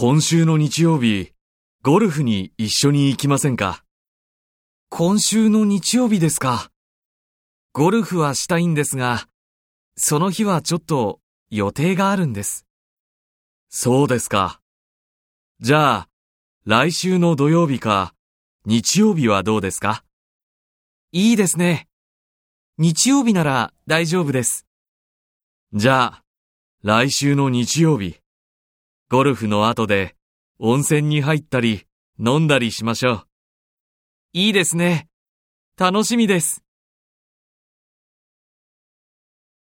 今週の日曜日、ゴルフに一緒に行きませんか？今週の日曜日ですか？ゴルフはしたいんですが、その日はちょっと予定があるんです。そうですか。じゃあ、来週の土曜日か、日曜日はどうですか？いいですね。日曜日なら大丈夫です。じゃあ、来週の日曜日、ゴルフの後で温泉に入ったり飲んだりしましょう。いいですね。楽しみです。